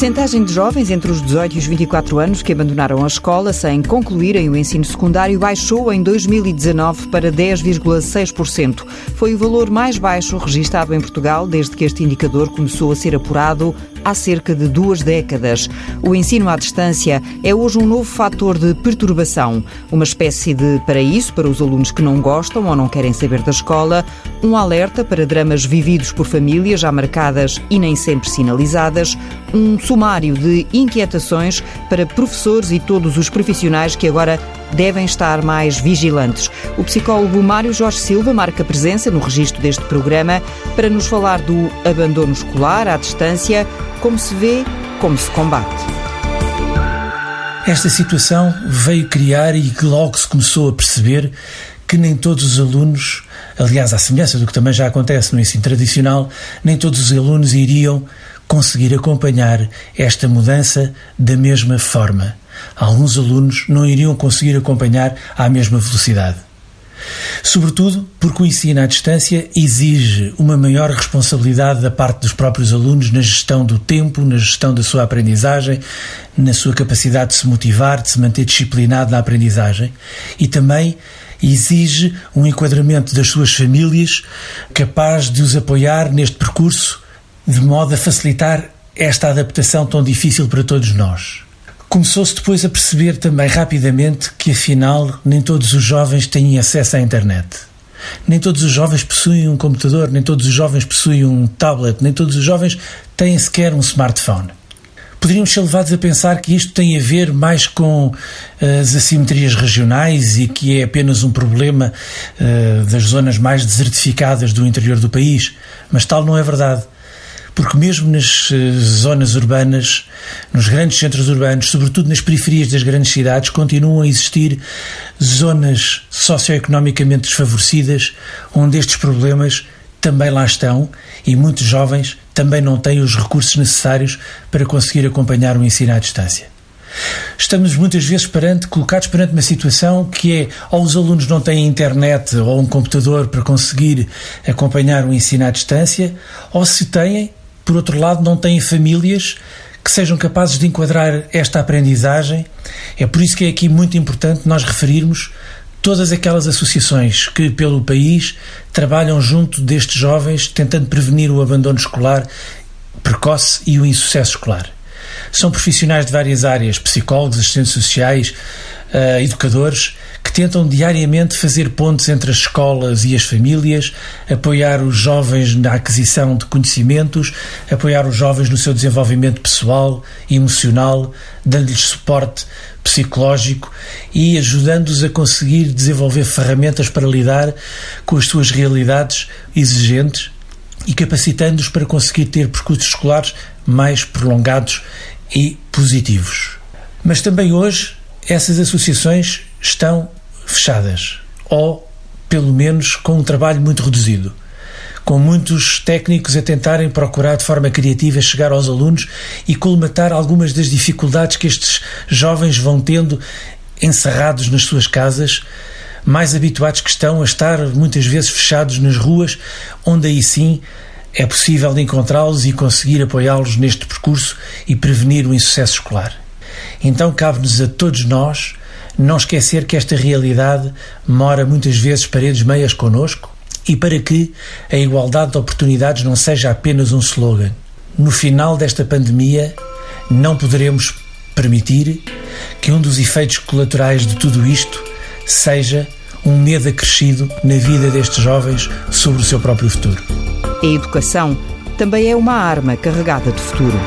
percentagem de jovens entre os 18 e os 24 anos que abandonaram a escola sem concluírem o ensino secundário baixou em 2019 para 10,6%. Foi o valor mais baixo registado em Portugal desde que este indicador começou a ser apurado há cerca de duas décadas. O ensino à distância é hoje um novo fator de perturbação, uma espécie de paraíso para os alunos que não gostam ou não querem saber da escola, um alerta para dramas vividos por famílias já marcadas e nem sempre sinalizadas, um sumário de inquietações para professores e todos os profissionais que agora devem estar mais vigilantes. O psicólogo Mário Jorge Silva marca presença no registro deste programa para nos falar do abandono escolar à distância, como se vê, como se combate. Esta situação veio criar e logo se começou a perceber que nem todos os alunos, aliás, à semelhança do que também já acontece no ensino tradicional, nem todos os alunos iriam conseguir acompanhar esta mudança da mesma forma. Alguns alunos não iriam conseguir acompanhar à mesma velocidade. Sobretudo porque o ensino à distância exige uma maior responsabilidade da parte dos próprios alunos na gestão do tempo, na gestão da sua aprendizagem, na sua capacidade de se motivar, de se manter disciplinado na aprendizagem e também exige um enquadramento das suas famílias capaz de os apoiar neste percurso de modo a facilitar esta adaptação tão difícil para todos nós. Começou-se depois a perceber também rapidamente que, afinal, nem todos os jovens têm acesso à internet. Nem todos os jovens possuem um computador, nem todos os jovens possuem um tablet, nem todos os jovens têm sequer um smartphone. Poderíamos ser levados a pensar que isto tem a ver mais com eh, as assimetrias regionais e que é apenas um problema uh, das zonas mais desertificadas do interior do país, mas tal não é verdade porque mesmo nas eh, zonas urbanas, nos grandes centros urbanos, sobretudo nas periferias das grandes cidades, continuam a existir zonas socioeconomicamente desfavorecidas, onde estes problemas também lá estão e muitos jovens também não têm os recursos necessários para conseguir acompanhar o ensino à distância. Estamos muitas vezes perante, colocados perante uma situação que é ou os alunos não têm internet ou um computador para conseguir acompanhar o ensino à distância, ou se têm, por outro lado, não têm famílias que sejam capazes de enquadrar esta aprendizagem. É por isso que é aqui muito importante nós referirmos todas aquelas associações que, pelo país, trabalham junto destes jovens, tentando prevenir o abandono escolar precoce e o insucesso escolar. São profissionais de várias áreas, psicólogos, assistentes sociais, uh, educadores, que tentam diariamente fazer pontes entre as escolas e as famílias, apoiar os jovens na aquisição de conhecimentos, apoiar os jovens no seu desenvolvimento pessoal e emocional, dando-lhes suporte psicológico e ajudando-os a conseguir desenvolver ferramentas para lidar com as suas realidades exigentes e capacitando-os para conseguir ter percursos escolares mais prolongados e positivos. Mas também hoje essas associações estão fechadas ou, pelo menos, com um trabalho muito reduzido. Com muitos técnicos a tentarem procurar de forma criativa chegar aos alunos e colmatar algumas das dificuldades que estes jovens vão tendo encerrados nas suas casas, mais habituados que estão a estar muitas vezes fechados nas ruas, onde aí sim é possível encontrá-los e conseguir apoiá-los neste percurso e prevenir o insucesso escolar. Então cabe-nos a todos nós não esquecer que esta realidade mora muitas vezes paredes meias conosco e para que a igualdade de oportunidades não seja apenas um slogan. No final desta pandemia, não poderemos permitir que um dos efeitos colaterais de tudo isto seja um medo acrescido na vida destes jovens sobre o seu próprio futuro. A educação também é uma arma carregada de futuro.